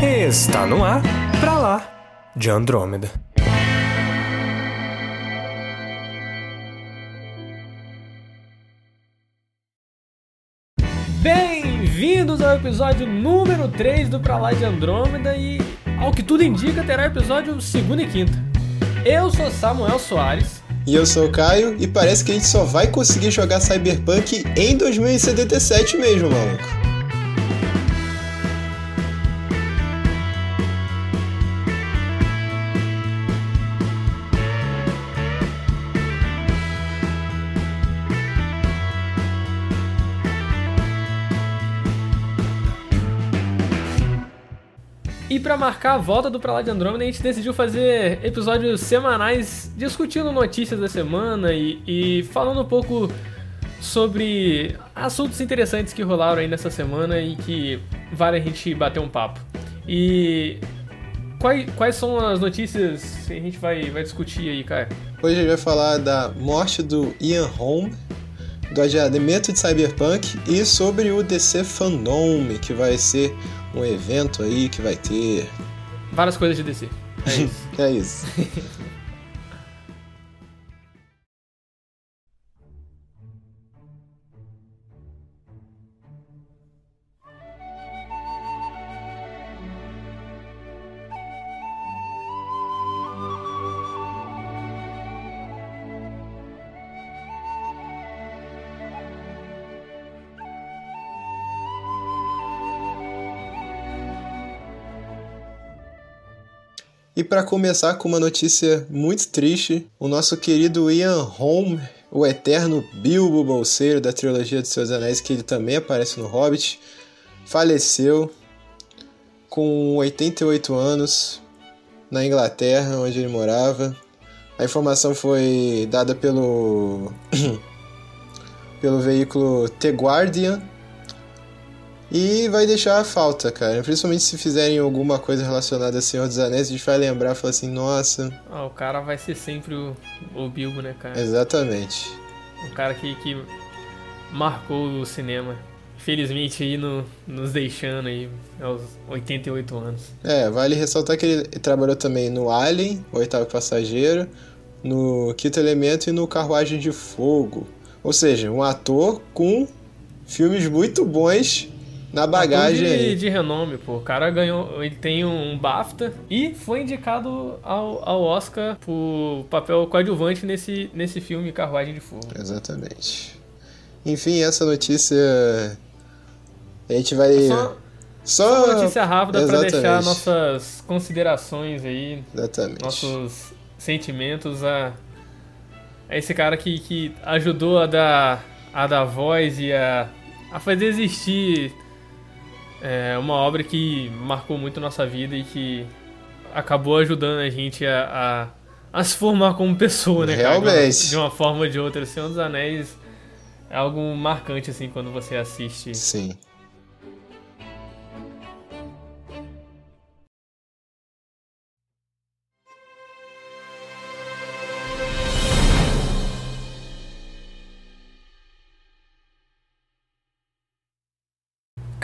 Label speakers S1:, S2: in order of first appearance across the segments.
S1: Está no ar, pra lá, de Andrômeda. Bem-vindos ao episódio número 3 do Pra Lá de Andrômeda e, ao que tudo indica, terá episódio segunda e quinta. Eu sou Samuel Soares.
S2: E eu sou o Caio, e parece que a gente só vai conseguir jogar Cyberpunk em 2077 mesmo, maluco.
S1: E para marcar a volta do Pra Lá de Andrômeda, a gente decidiu fazer episódios semanais discutindo notícias da semana e, e falando um pouco sobre assuntos interessantes que rolaram aí nessa semana e que vale a gente bater um papo. E quais, quais são as notícias que a gente vai, vai discutir aí, cara?
S2: Hoje a gente vai falar da morte do Ian Holm, do adiamento de Cyberpunk e sobre o DC Fandom, que vai ser um evento aí que vai ter.
S1: Várias coisas de DC. É isso.
S2: é isso. E para começar com uma notícia muito triste, o nosso querido Ian Holm, o eterno Bilbo Bolseiro da trilogia dos Seus Anéis, que ele também aparece no Hobbit, faleceu com 88 anos na Inglaterra, onde ele morava. A informação foi dada pelo pelo veículo The Guardian e vai deixar a falta, cara. Principalmente se fizerem alguma coisa relacionada a Senhor dos Anéis, a gente vai lembrar e falar assim, nossa.
S1: Ah, o cara vai ser sempre o, o Bilbo, né, cara?
S2: Exatamente.
S1: Um cara que, que marcou o cinema. Felizmente aí no, nos deixando aí aos 88 anos.
S2: É, vale ressaltar que ele trabalhou também no Alien, o oitavo passageiro, no Quinto Elemento e no Carruagem de Fogo. Ou seja, um ator com filmes muito bons na bagagem
S1: de, de renome, pô. O cara ganhou, ele tem um BAFTA e foi indicado ao, ao Oscar por papel coadjuvante nesse, nesse filme Carruagem de Fogo.
S2: Exatamente. Enfim, essa notícia a gente vai
S1: É Só,
S2: só
S1: uma notícia rápida pra
S2: Exatamente.
S1: deixar nossas considerações aí,
S2: Exatamente.
S1: nossos sentimentos a, a esse cara que, que ajudou a dar, a dar voz e a, a fazer existir é, uma obra que marcou muito nossa vida e que acabou ajudando a gente a, a, a se formar como pessoa, né?
S2: Realmente.
S1: De uma forma ou de outra. O Senhor dos Anéis é algo marcante, assim, quando você assiste.
S2: Sim.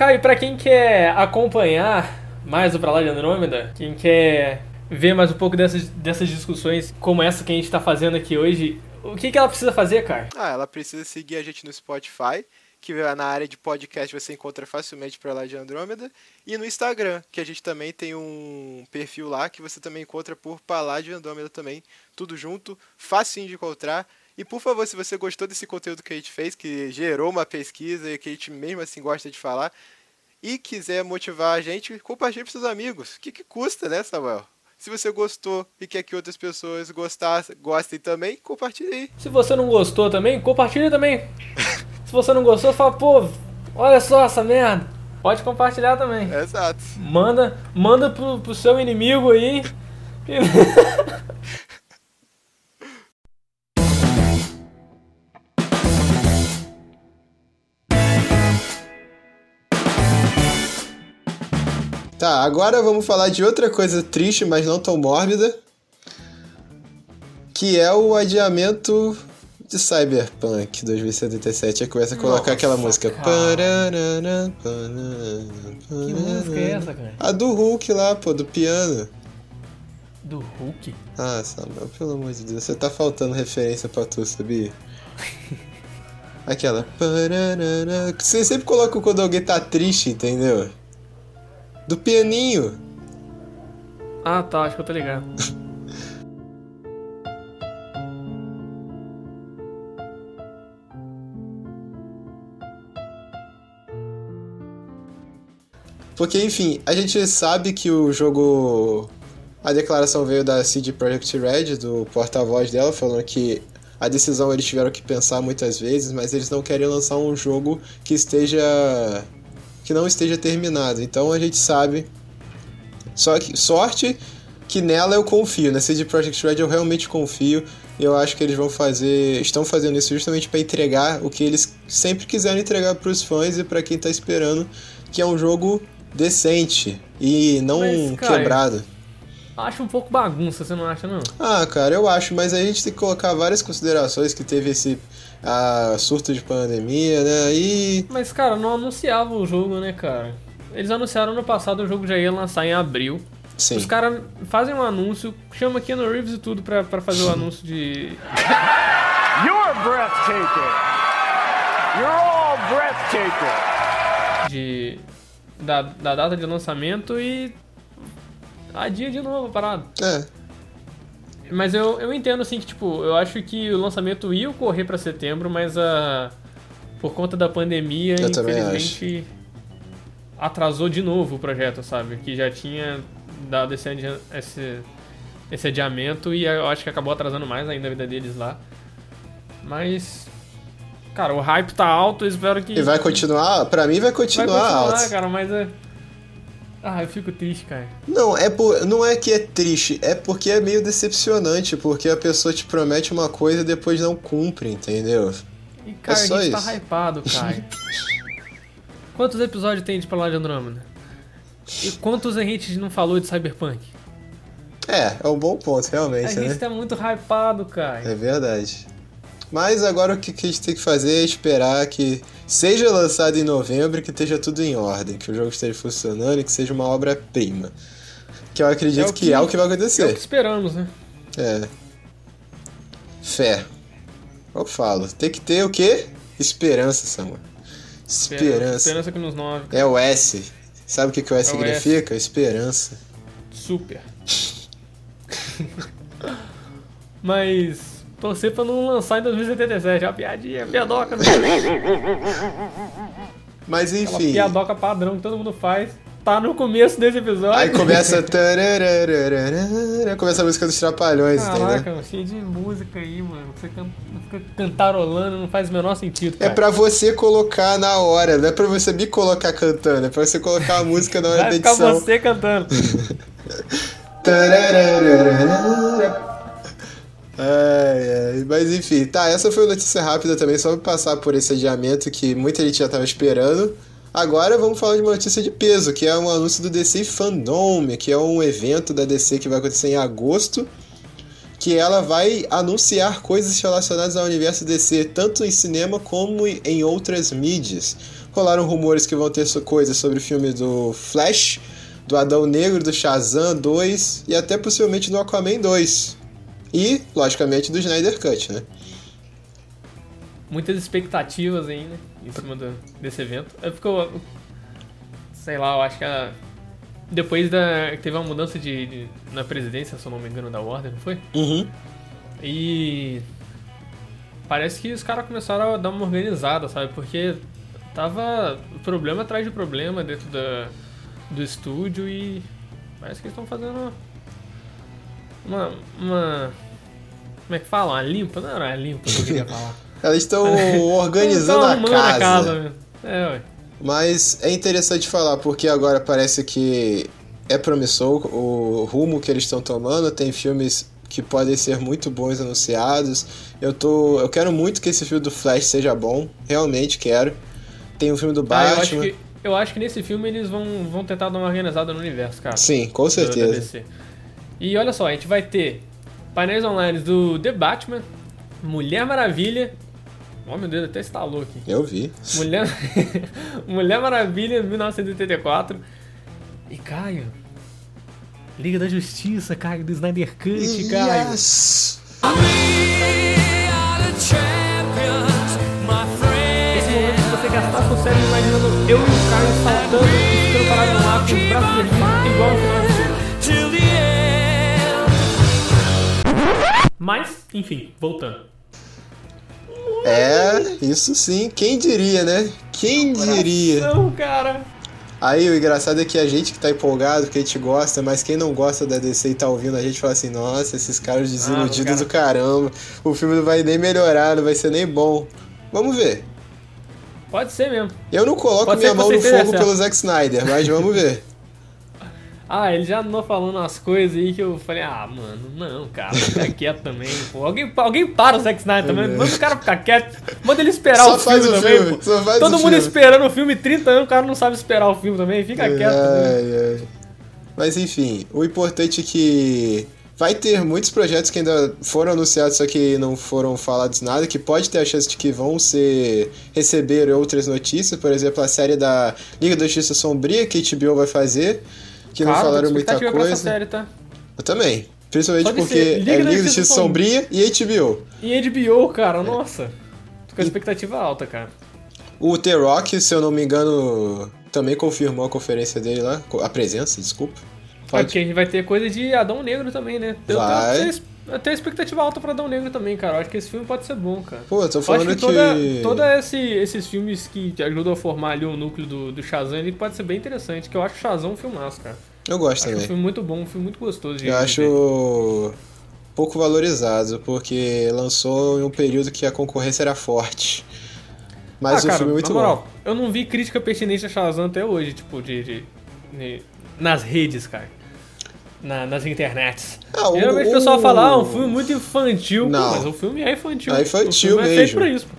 S1: Caio, pra quem quer acompanhar mais o Pra Lá de Andrômeda, quem quer ver mais um pouco dessas, dessas discussões como essa que a gente tá fazendo aqui hoje, o que, que ela precisa fazer, cara?
S2: Ah, ela precisa seguir a gente no Spotify, que na área de podcast você encontra facilmente pra lá de Andrômeda, e no Instagram, que a gente também tem um perfil lá que você também encontra por Palá de Andrômeda também, tudo junto, facinho de encontrar. E por favor, se você gostou desse conteúdo que a gente fez, que gerou uma pesquisa e que a gente mesmo assim gosta de falar, e quiser motivar a gente, compartilhe para seus amigos. O que, que custa, né, Samuel? Se você gostou e quer que outras pessoas gostassem, gostem também, compartilhe aí.
S1: Se você não gostou também, compartilha também. Se você não gostou, fala, pô, olha só essa merda. Pode compartilhar também.
S2: Exato.
S1: Manda, manda pro, pro seu inimigo aí.
S2: Tá, agora vamos falar de outra coisa triste, mas não tão mórbida. Que é o adiamento de Cyberpunk 2077. Aí começa a colocar
S1: Nossa,
S2: aquela música.
S1: Que música é essa, cara?
S2: A do Hulk lá, pô, do piano.
S1: Do Hulk?
S2: Ah, Samuel, pelo amor de Deus, você tá faltando referência pra tu, sabia? Aquela. Você sempre coloca quando alguém tá triste, entendeu? Do pianinho.
S1: Ah, tá, acho que eu tô ligado.
S2: Porque, enfim, a gente sabe que o jogo. A declaração veio da CD Projekt Red, do porta-voz dela, falando que a decisão eles tiveram que pensar muitas vezes, mas eles não querem lançar um jogo que esteja. Que não esteja terminado. Então a gente sabe. Só que sorte que nela eu confio, na CD Projekt Red eu realmente confio. E eu acho que eles vão fazer. estão fazendo isso justamente para entregar o que eles sempre quiseram entregar para os fãs e para quem tá esperando, que é um jogo decente e não
S1: Mas, cara,
S2: quebrado.
S1: Acho um pouco bagunça, você não acha, não?
S2: Ah, cara, eu acho, mas aí a gente tem que colocar várias considerações que teve esse ah, surto de pandemia, né? E.
S1: Mas, cara, não anunciava o jogo, né, cara? Eles anunciaram no passado o jogo já ia lançar em abril.
S2: Sim.
S1: Os caras fazem um anúncio, chama Keanu Reeves e tudo pra, pra fazer o anúncio de.
S3: You're breathtaking. You're all breathtaking.
S1: de da, da data de lançamento e. adia de novo a parada.
S2: É,
S1: Mas eu, eu entendo assim que, tipo, eu acho que o lançamento ia ocorrer pra setembro, mas a. Por conta da pandemia,
S2: Eu
S1: infelizmente. Atrasou de novo o projeto, sabe? Que já tinha dado esse, adia- esse, esse adiamento e eu acho que acabou atrasando mais ainda a vida deles lá. Mas. Cara, o hype tá alto, eu espero que.
S2: e vai continuar? Pra mim vai
S1: Vai
S2: continuar,
S1: continuar,
S2: alto.
S1: cara, mas é. Ah, eu fico triste, cara.
S2: Não, é por, não é que é triste, é porque é meio decepcionante, porque a pessoa te promete uma coisa e depois não cumpre, entendeu?
S1: E, cara,
S2: só
S1: a gente
S2: isso.
S1: tá hypado, cara. quantos episódios tem de Palácio de Andrômeda? E quantos a gente não falou de Cyberpunk?
S2: É, é um bom ponto,
S1: A
S2: realmente,
S1: gente
S2: né?
S1: tá muito hypado, cara.
S2: É verdade. Mas agora o que a gente tem que fazer é esperar que seja lançado em novembro e que esteja tudo em ordem, que o jogo esteja funcionando e que seja uma obra-prima. Que eu acredito
S1: É
S2: que,
S1: que-
S2: é o que vai
S1: É o que
S2: acontecer.
S1: esperamos, né?
S2: É. Fé. Eu falo. Tem que ter o quê? Esperança, Samuel. Esperança.
S1: Esperança que nos nove.
S2: É o S. Sabe o que, que o S
S1: É o
S2: significa? Esperança.
S1: Super. Mas torcer pra não lançar em 2077. É uma piadinha, piadoca. Né?
S2: Mas
S1: Aquela
S2: enfim.
S1: piadoca padrão que todo mundo faz. Tá no começo desse episódio.
S2: Aí começa. começa a música dos trapalhões, entendeu?
S1: Caraca, mano, cheio de música aí, mano. Você can... fica cantarolando, não faz o menor sentido.
S2: É
S1: Cara.
S2: pra você colocar na hora, não é pra você me colocar cantando, é pra você colocar a música na hora
S1: Vai
S2: da
S1: ficar
S2: edição.
S1: você cantando.
S2: Ai, ai. Mas enfim, tá, essa foi uma notícia rápida também, só pra passar por esse adiamento que muita gente já tava esperando. Agora vamos falar de uma notícia de peso, que é um anúncio do DC Fandom, que é um evento da DC que vai acontecer em agosto, que ela vai anunciar coisas relacionadas ao universo DC, tanto em cinema como em outras mídias. Rolaram rumores que vão ter coisas sobre o filme do Flash, do Adão Negro, do Shazam 2 e até possivelmente do Aquaman 2. E, logicamente, do Snyder Cut, né?
S1: Muitas expectativas aí, né? Em cima do- desse evento. É porque eu. Sei lá, eu acho que a. Depois da. Teve uma mudança de, de- na presidência, se eu não me engano, da Warner, não foi?
S2: Uhum.
S1: E. Parece que os caras começaram a dar uma organizada, sabe? Porque tava problema atrás de problema dentro da, do estúdio e. Parece que eles estão fazendo. Uma. uma como é que fala? Uma limpa? Não era uma limpa que eu queria falar.
S2: Elas estão
S1: Tão
S2: organizando a casa.
S1: mesmo. É, ué.
S2: Mas é interessante falar, porque agora parece que é promissor o rumo que eles estão tomando. Tem filmes que podem ser muito bons anunciados. Eu tô, eu quero muito que esse filme do Flash seja bom, realmente quero. Tem o filme do
S1: Ah, eu, acho
S2: Batman.
S1: que, eu acho que nesse filme eles vão, vão tentar dar uma organizada no universo, cara.
S2: Sim, com certeza.
S1: E olha só, a gente vai ter painéis online do The Batman, Mulher Maravilha. Oh meu Deus, até estalou aqui.
S2: Eu vi.
S1: Mulher, Mulher Maravilha 1984. E Caio, Liga da Justiça, Caio, do Snyder Cut, Caio.
S2: Yes!
S1: Esse momento de você gastar seu cérebro imaginando eu e o Caio saltando e ficando parado no ar com os braços igual no final Mas, enfim, voltando.
S2: É, isso sim. Quem diria, né? Quem diria?
S1: Não, cara.
S2: Aí o engraçado é que a gente que tá empolgado, que a gente gosta, mas quem não gosta da DC e tá ouvindo a gente fala assim, nossa, esses caras desiludidos
S1: cara.
S2: do caramba, o filme não vai nem melhorar, não vai ser nem bom. Vamos ver.
S1: Pode ser mesmo.
S2: Eu não coloco
S1: Pode
S2: minha mão no fogo pelo Zack Snyder, mas vamos ver.
S1: Ah, ele já andou falando umas coisas aí que eu falei, ah, mano, não, cara, fica quieto também, pô. Alguém, alguém para o Zack Snyder também, manda o cara ficar quieto, manda ele esperar
S2: Só
S1: o filme
S2: o
S1: também,
S2: filme,
S1: pô. Todo mundo
S2: filme.
S1: esperando o filme 30 anos, o cara não sabe esperar o filme também, fica quieto. também.
S2: Ai, ai. Mas enfim, o importante é que vai ter muitos projetos que ainda foram anunciados, só que não foram falados nada, que pode ter a chance de que vão ser receber outras notícias, por exemplo, a série da Liga da Justiça Sombria que HBO vai fazer, que não
S1: Cara,
S2: falaram
S1: tô com
S2: muita
S1: expectativa pra essa
S2: coisa.
S1: série, tá?
S2: Eu também. Principalmente
S1: Só de
S2: porque
S1: ser Liga
S2: é Liga da
S1: Justiça
S2: Sombria e HBO.
S1: E HBO, cara, nossa. Tô com a expectativa alta, cara.
S2: O The Rock, se eu não me engano, também confirmou a conferência dele lá, a presença, desculpa.
S1: É
S2: Pode.
S1: porque a gente vai ter coisa de Adão Negro também, né? Eu
S2: Vai.
S1: tenho, eu tenho expectativa alta pra Adão Negro também, cara. Eu acho que esse filme pode ser bom, cara.
S2: Pô, eu tô
S1: Eu acho
S2: falando
S1: que
S2: que.
S1: toda esse, esses filmes que ajudam a formar ali o núcleo do, do Shazam, ele pode ser bem interessante, que eu acho o Shazam um filmaço, cara.
S2: Eu gosto
S1: Acho um
S2: também.
S1: filme muito bom, um filme muito gostoso de
S2: Eu acho pouco valorizado, porque lançou em um período que a concorrência era forte. Mas
S1: ah,
S2: o
S1: cara,
S2: filme é muito
S1: na moral,
S2: bom.
S1: eu não vi crítica pertinente a Shazam até hoje, tipo, de... de- de- nas redes, cara. Na- nas internets.
S2: Ah, o-
S1: Geralmente o pessoal fala, ah, um filme muito infantil. Pô,
S2: Não.
S1: mas o filme é infantil.
S2: É infantil
S1: o filme é feito
S2: mesmo.
S1: pra isso, pô.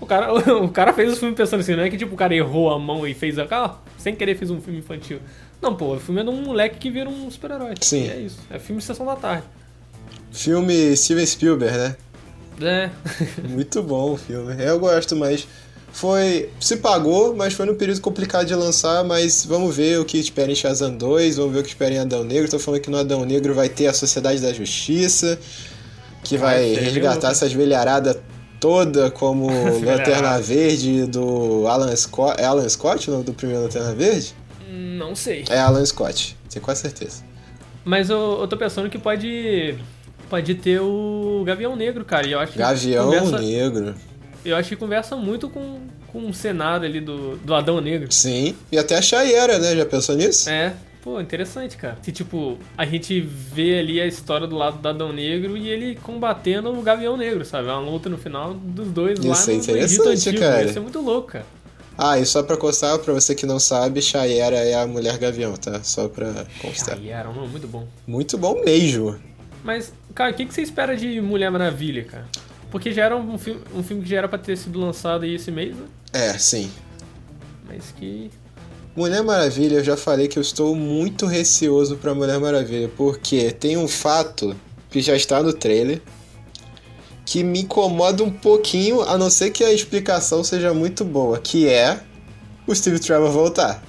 S1: O cara, o cara fez o filme pensando assim, não é que tipo o cara errou a mão e fez a. Ah, sem querer fez um filme infantil. Não, pô, o filme é de um moleque que vira um super-herói.
S2: Sim.
S1: É isso. É filme de sessão da tarde.
S2: Filme Steven Spielberg, né?
S1: É.
S2: Muito bom o filme. Eu gosto, mas foi. Se pagou, mas foi num período complicado de lançar. Mas vamos ver o que espera em Shazam 2, vamos ver o que espera em Adão Negro. Tô falando que no Adão Negro vai ter a Sociedade da Justiça, que vai resgatar essas velharadas toda, como Lanterna. Verde do Alan Scott. É Alan Scott o nome do primeiro Lanterna Verde?
S1: Não sei.
S2: É Alan Scott, tenho quase certeza.
S1: Mas eu, eu tô pensando que pode. Pode ter o Gavião Negro, cara. E eu acho que
S2: Gavião
S1: conversa,
S2: Negro.
S1: Eu acho que conversa muito com, com o cenário ali do, do Adão Negro.
S2: Sim, e até a Chayera, né? Já pensou nisso?
S1: É, pô, interessante, cara. Que tipo, a gente vê ali a história do lado do Adão Negro e ele combatendo o Gavião Negro, sabe? É uma luta no final dos dois lá
S2: Isso é
S1: no, no Egito
S2: interessante,
S1: Antigo.
S2: cara.
S1: Isso é muito louco, cara.
S2: Ah, e só pra constar, pra você que não sabe, Chayera é a mulher gavião, tá? Só pra constar.
S1: Aí era um nome muito bom.
S2: Muito bom mesmo.
S1: Mas, cara, o que, que você espera de Mulher Maravilha, cara? Porque já era um filme, um filme que já era pra ter sido lançado aí esse mês, né?
S2: É, sim.
S1: Mas que.
S2: Mulher Maravilha, eu já falei que eu estou muito receoso pra Mulher Maravilha, porque tem um fato que já está no trailer que me incomoda um pouquinho, a não ser que a explicação seja muito boa, que é o Steve Trevor voltar.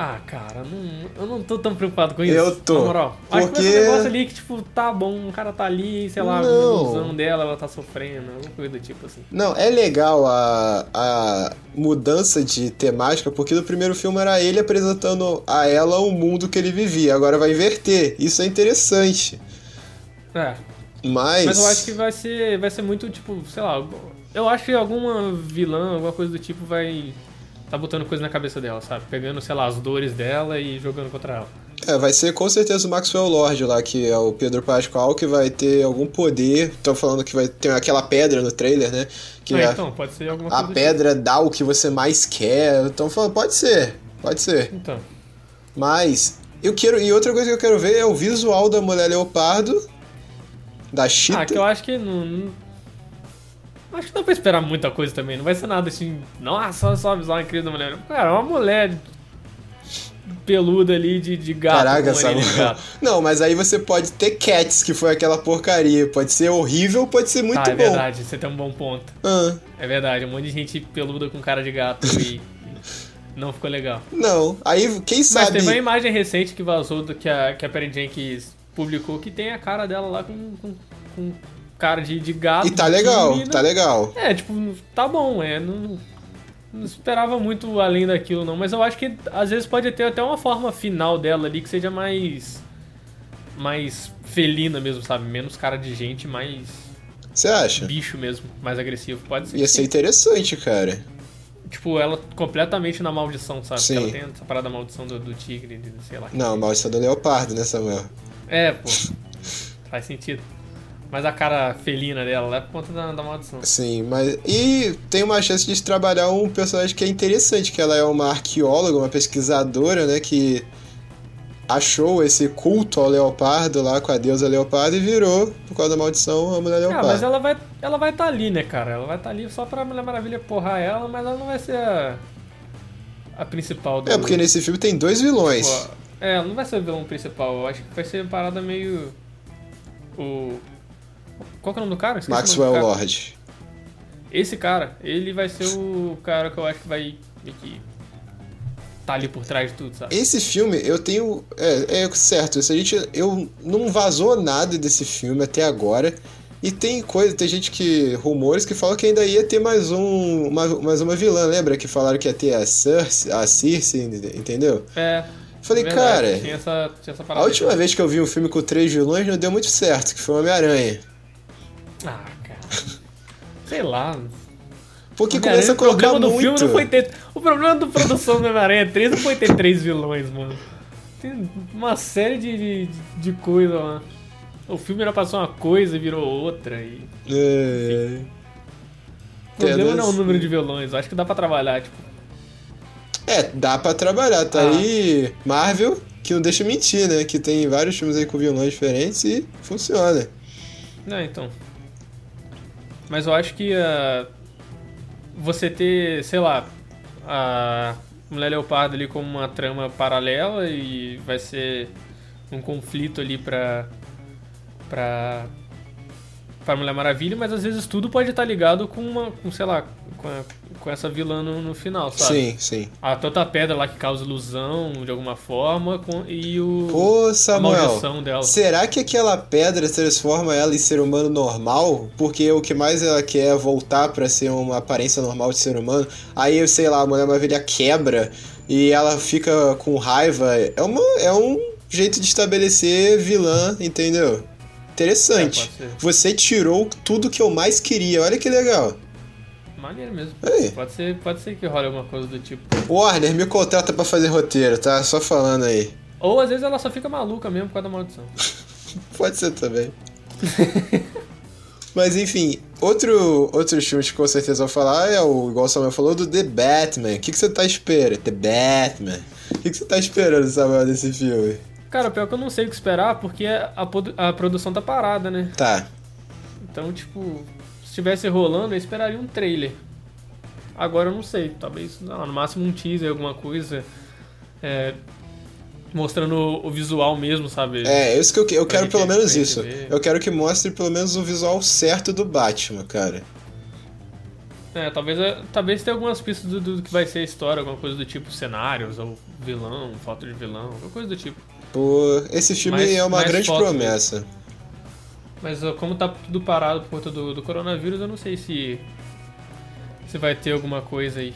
S1: Ah, cara, não, eu não tô tão preocupado com isso.
S2: Eu tô,
S1: Na moral. Acho que
S2: porque-
S1: um negócio ali que, tipo, tá bom, o cara tá ali, sei lá,
S2: Não.
S1: a ilusão dela, ela tá sofrendo, alguma coisa do tipo assim.
S2: Não, é legal a, a mudança de temática, porque no primeiro filme era ele apresentando a ela o mundo que ele vivia, agora vai inverter. Isso é interessante.
S1: É,
S2: Mas.
S1: mas eu acho que vai ser, vai ser muito, tipo, sei lá, eu acho que alguma vilã, alguma coisa do tipo vai tá botando coisa na cabeça dela, sabe? Pegando, sei lá, as dores dela e jogando contra ela.
S2: É, vai ser com certeza o Maxwell Lord lá, que é o Pedro Pascal, que vai ter algum poder. Estão falando que vai ter aquela pedra no trailer, né? Que
S1: Ah,
S2: a,
S1: então, pode ser alguma
S2: a
S1: coisa do
S2: pedra dá o que você mais quer. Então falando, pode ser, pode ser.
S1: tipo. Então,
S2: Mas eu quero. E outra coisa que eu quero ver é o visual da mulher leopardo. Da Cheetah.
S1: ah, que eu acho que não, não- Acho que dá pra esperar muita coisa também. Não vai ser nada assim. Nossa, só visual incrível da mulher. Cara, é uma mulher peluda ali de, de gato.
S2: Caraca, Samuel.
S1: gato.
S2: Não, mas aí você pode ter Cats, que foi aquela porcaria. Pode ser horrível, pode ser muito
S1: Tá, é
S2: bom.
S1: verdade, você tem um bom ponto.
S2: Ah,
S1: É verdade, um monte de gente peluda com cara de gato e. Não ficou legal.
S2: Não. Aí, quem
S1: Mas
S2: sabe.
S1: teve uma imagem recente que vazou do que a, que a Perry Jenkins publicou que tem a cara dela lá com, com, com cara de, de gato.
S2: E tá legal,
S1: menina.
S2: tá legal.
S1: É, tipo, tá bom, é. Não, não esperava muito além daquilo, não. Mas eu acho que às vezes pode ter até uma forma final dela ali que seja mais. mais felina mesmo, sabe? Menos cara de gente, mais
S2: Você acha?
S1: bicho mesmo, mais agressivo. Pode ser.
S2: Ia ser interessante, cara.
S1: Tipo, ela completamente na maldição, sabe?
S2: Sim.
S1: Porque ela tem essa parada da maldição do, do tigre, sei lá.
S2: Não, maldição do leopardo, né, Samuel?
S1: É, pô. Faz sentido. Mas a cara felina dela é por conta da, da maldição.
S2: Sim, mas. E tem uma chance de trabalhar um personagem que é interessante, que ela é uma arqueóloga, uma pesquisadora, né? Que achou esse culto ao leopardo lá com a deusa leopardo e virou, por causa da maldição, a mulher
S1: Ah,
S2: leopardo.
S1: mas ela vai ela vai estar ali, né, cara? Ela vai estar ali só pra Mulher Maravilha porrar ela, mas ela não vai ser a, a principal do...
S2: É, porque nesse filme tem dois vilões.
S1: Pô, é, ela não vai ser o vilão principal. Eu acho que vai ser uma parada meio... O... Qual que é o nome do cara? Esqueci nome do
S2: Maxwell
S1: cara.
S2: Lord.
S1: Esse cara, ele vai ser o cara que eu acho que vai que tá ali por trás de tudo, sabe?
S2: Esse filme, eu tenho. É, é certo, isso a gente. Eu não vazou nada desse filme até agora. E tem coisa, tem gente que. rumores que falam que ainda ia ter mais um. Uma, mais uma vilã, lembra? Que falaram que ia ter a Cersei, a Circe, entendeu?
S1: É.
S2: Falei,
S1: verdade,
S2: cara,
S1: Tinha essa, tinha essa
S2: a última vez que eu vi um filme com três vilões não deu muito certo, que foi o Homem-Aranha.
S1: Ah, cara. Sei lá.
S2: Porque começa a
S1: o
S2: colocar
S1: problema do
S2: muito.
S1: filme não foi ter. O problema da produção do Homem-Aranha 3 não foi ter três vilões, mano. Tem uma série de, de, de coisa lá. O filme era pra ser uma coisa e virou outra. E...
S2: É...
S1: O problema não é o número de vilões, eu acho que dá pra trabalhar, tipo.
S2: É, dá pra trabalhar. Tá
S1: Ah.
S2: aí Marvel, que não deixa mentir, né? Que tem vários filmes aí com vilões diferentes e funciona.
S1: Não, então. Mas eu acho que ah, você ter, sei lá, a Mulher Leopardo ali como uma trama paralela e vai ser um conflito ali pra. pra. pra Mulher Maravilha, mas às vezes tudo pode estar ligado com uma. com, sei lá, com, a- com essa vilã no, no final, sabe?
S2: Sim, sim.
S1: A tanta pedra lá que causa ilusão de alguma forma com, e o.
S2: Pô, Samuel, será que aquela pedra transforma ela em ser humano normal? Porque o que mais ela quer é voltar pra ser uma aparência normal de ser humano. Aí, sei lá, a Mulher Maravilha quebra e ela fica com raiva. É, uma, é um jeito de estabelecer vilã, entendeu? Interessante.
S1: É.
S2: Você tirou tudo que eu mais queria. Olha que legal.
S1: Maneiro mesmo.
S2: Aí.
S1: Pode ser, pode ser que role alguma coisa do tipo.
S2: Warner, me contrata pra fazer roteiro, tá? Só falando aí.
S1: Ou às vezes ela só fica maluca mesmo por causa da maldição.
S2: Pode ser também. Mas enfim, outro, outros filmes que com certeza vou falar é o, igual o Samuel falou, do The Batman. O que, que você tá esperando? The Batman. O que, que você tá esperando, Samuel, desse filme?
S1: Cara, pior que eu não sei o que esperar porque a, produ- a produção tá parada, né?
S2: Tá.
S1: Então, tipo, se estivesse rolando, eu esperaria um trailer. Agora eu não sei, talvez, lá, no máximo um teaser, alguma coisa. é, mostrando o, visual mesmo, sabe?
S2: É, isso que eu, eu quero
S1: gente-
S2: pelo menos isso.
S1: ver.
S2: Eu quero que mostre pelo menos o visual certo do Batman, cara.
S1: É, talvez, é, talvez tenha algumas pistas do, do que vai ser a história, alguma coisa do tipo cenários, ou vilão, foto de vilão, alguma coisa do tipo.
S2: Pô, esse filme
S1: Mais-
S2: é uma grande promessa.
S1: Mas como tá tudo parado por conta do, do coronavírus, eu não sei se. se vai ter alguma coisa aí.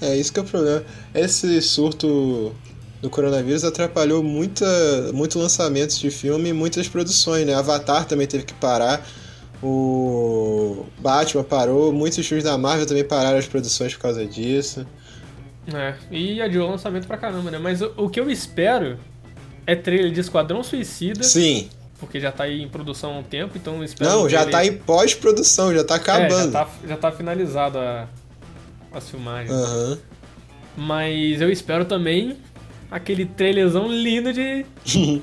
S2: É, isso que é o problema. Esse surto do coronavírus atrapalhou muita, muito lançamentos de filme e muitas produções, né? Avatar também teve que parar. O Batman parou, muitos filmes da Marvel também pararam as produções por causa disso.
S1: É, e adiou o lançamento pra caramba, né? Mas o, o que eu espero é trailer de Esquadrão Suicida,
S2: Sim.
S1: Porque já tá aí em produção há um tempo, então espero.
S2: Não, já
S1: trailer-
S2: tá em pós-produção, já tá
S1: É,
S2: acabando.
S1: já tá, já tá finalizado a, as filmagens.
S2: Aham.
S1: Mas eu espero também aquele trailerzão lindo de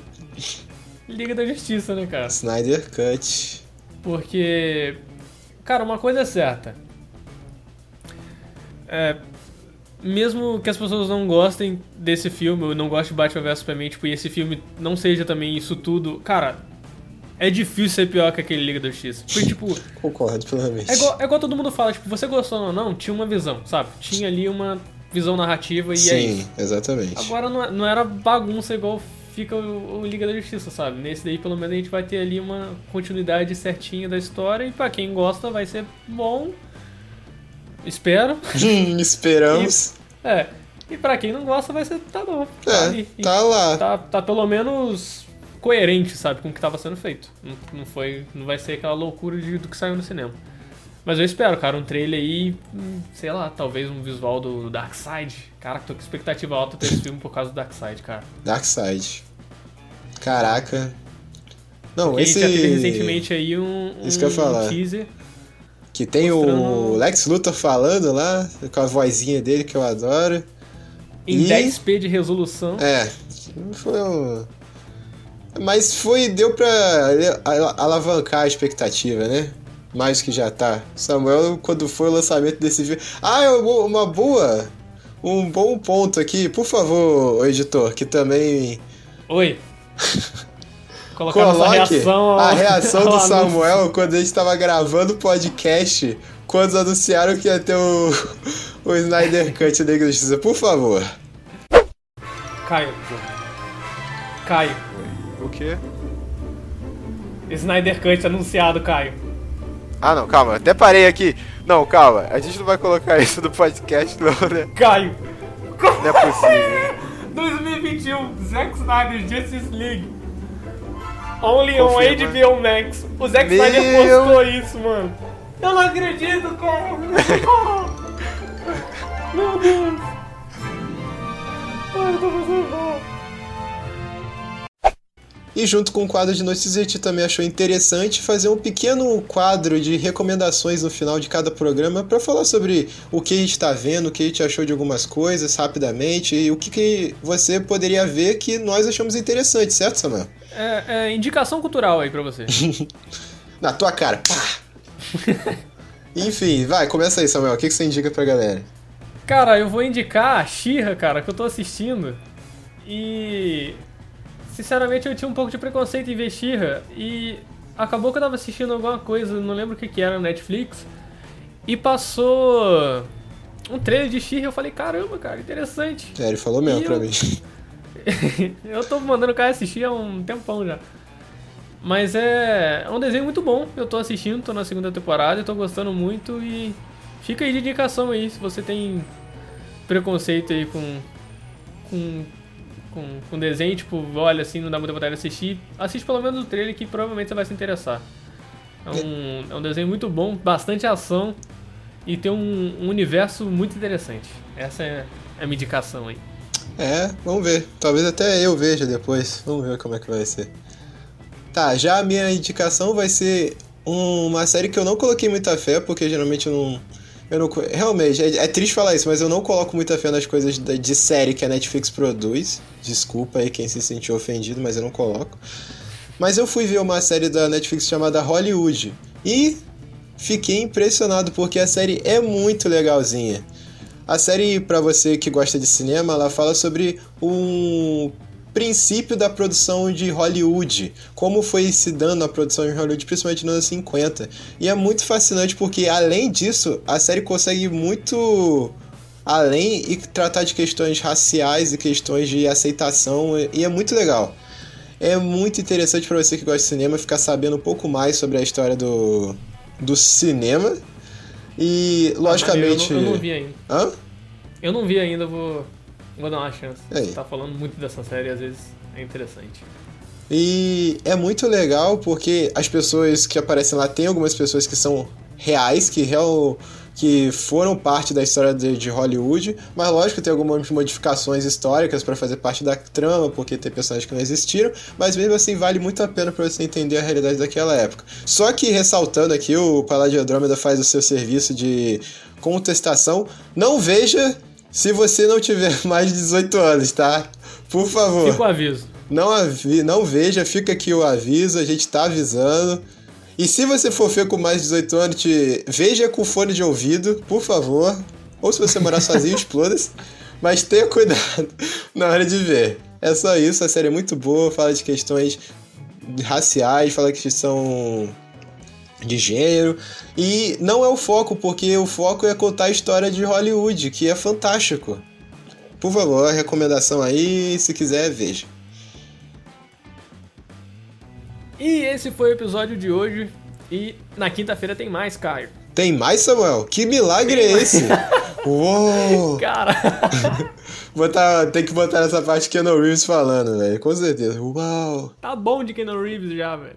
S1: Liga da Justiça, né, cara?
S2: Snyder Cut.
S1: Porque, cara, uma coisa é certa. É, mesmo que as pessoas não gostem desse filme, ou não gostem de Batman vs Superman, tipo, e esse filme não seja também isso tudo, cara, é difícil ser pior que aquele Liga da Justiça. Porque, tipo,
S2: Concordo, plenamente.
S1: é igual, é igual todo mundo fala, tipo, você gostou ou não, tinha uma visão, sabe? Tinha ali uma, visão narrativa e
S2: Sim,
S1: é isso.
S2: exatamente.
S1: Agora não, não era bagunça igual fica o, o Liga da Justiça, sabe? Nesse daí, pelo menos, a gente vai ter ali uma continuidade certinha da história e pra quem gosta vai ser bom. Espero.
S2: Esperamos.
S1: É. E pra quem não gosta vai ser. Tá bom. Tá,
S2: É,
S1: ali. E
S2: tá lá.
S1: tá, tá pelo menos coerente, sabe, com o que tava sendo feito. Não, não foi. Não vai ser aquela loucura de, do que saiu no cinema. Mas eu espero, cara, um trailer aí, hum, sei lá, talvez um visual do, do Darkseid. Cara, tô com expectativa alta pra esse filme por causa do Darkseid, cara.
S2: Darkseid. Caraca. Não,
S1: Porque
S2: esse.
S1: A gente já teve recentemente aí um, um
S2: Isso que eu ia falar.
S1: teaser.
S2: Que tem o
S1: mostrando-
S2: Lex Luthor falando lá, com a vozinha dele que eu adoro.
S1: Em
S2: E-
S1: 10p de resolução.
S2: É, foi um. Mas foi. deu pra ala- alavancar a expectativa, né? Mais que já tá. Samuel, quando foi o lançamento desse vídeo. Ah, é uma boa. Um bom ponto aqui, por favor, editor, que também
S1: Oi. Colocar
S2: coloque
S1: reação ao-
S2: a reação do. Samuel quando a gente tava gravando o podcast, quando anunciaram que ia ter o, o Snyder Cut da Justiça. Por favor.
S1: Caio. Caio.
S4: O quê?
S1: Snyder Cut anunciado, Caio.
S4: Ah, não, calma, até parei aqui. Não, calma, a gente não vai colocar isso no podcast, não, né?
S1: Caio.
S4: Não é possível.
S1: 2021, Zack Snyder Justice League. Only on
S4: Confirma.
S1: HBO Max. O Zack
S4: Meu-
S1: Snyder postou isso, mano. Eu não acredito, cara. Meu Deus. Ai, eu tô fazendo mal.
S2: E junto com o quadro de notícias, a gente também achou interessante fazer um pequeno quadro de recomendações no final de cada programa para falar sobre o que a gente está vendo, o que a gente achou de algumas coisas rapidamente e o que, que você poderia ver que nós achamos interessante, certo, Samuel?
S1: É, é indicação cultural aí pra você.
S2: Na tua cara, pá! Enfim, vai, começa aí, Samuel. O que, que você indica pra galera?
S1: Cara, eu vou indicar a Xirra, cara, que eu tô assistindo. E. Sinceramente, eu tinha um pouco de preconceito em ver Xirra. E acabou que eu tava assistindo alguma coisa, não lembro o que, que era Netflix. E passou um trailer de Xirra. Eu falei, caramba, cara, interessante.
S2: É, ele falou mesmo
S1: E
S2: pra
S1: eu-
S2: mim.
S1: eu tô mandando o cara assistir há um tempão já. Mas é, é um desenho muito bom. Eu tô assistindo, tô na segunda temporada e tô gostando muito. E fica aí de indicação aí, se você tem preconceito aí com. com. Com, com desenho, tipo, olha assim, não dá muita vontade de assistir. Assiste pelo menos o trailer que provavelmente você vai se interessar. É um, é um desenho muito bom, bastante ação e tem um, um universo muito interessante. Essa é a minha indicação aí.
S2: É, vamos ver. Talvez até eu veja depois. Vamos ver como é que vai ser. Tá, já a minha indicação vai ser um- uma série que eu não coloquei muita fé, porque geralmente eu não. Eu não realmente, é, é triste falar isso, mas eu não coloco muita fé nas coisas da- de série que a Netflix produz. Desculpa aí quem se sentiu ofendido, mas eu não coloco. Mas eu fui ver uma série da Netflix chamada Hollywood. E fiquei impressionado porque a série é muito legalzinha. A série, pra você que gosta de cinema, ela fala sobre um princípio da produção de Hollywood, como foi se dando a produção em Hollywood, principalmente nos anos 50. E é muito fascinante porque, além disso, a série consegue muito além e tratar de questões raciais e questões de aceitação, e é muito legal. É muito interessante pra você que gosta de cinema ficar sabendo um pouco mais sobre a história do, do cinema. E, logicamente.
S1: Ah, Eu não, eu não vi ainda.
S2: Hã?
S1: Eu não vi ainda, vou, vou dar uma chance.
S2: Aí.
S1: Você tá falando muito dessa série, às vezes é interessante.
S2: E é muito legal porque as pessoas que aparecem lá tem algumas pessoas que são reais, que real, que foram parte da história de, de Hollywood, mas lógico tem algumas modificações históricas para fazer parte da trama, porque tem personagens que não existiram, mas mesmo assim vale muito a pena para você entender a realidade daquela época. Só que ressaltando aqui, o Palácio de Andrômeda faz o seu serviço de contestação. Não veja se você não tiver mais de 18 anos, tá? Por favor.
S1: Fica o aviso.
S2: Não, avi não veja, fica aqui o aviso, a gente tá avisando. E se você for ver com mais de 18 anos, te... veja com fone de ouvido, por favor. Ou se você morar sozinho, exploda-se. Mas tenha cuidado na hora de ver. É só isso, a série é muito boa, fala de questões raciais, fala que são de gênero. E não é o foco, porque o foco é contar a história de Hollywood, que é fantástico. Por favor, a recomendação aí, se quiser, veja.
S1: E esse foi o episódio de hoje. E na quinta-feira tem mais, Caio.
S2: Tem mais, Samuel? Que milagre é esse? Uou!
S1: Cara,
S2: Botar, tem que botar nessa parte Keanu Reeves falando, velho. Com certeza. Uau!
S1: tá bom de Keanu Reeves já, velho.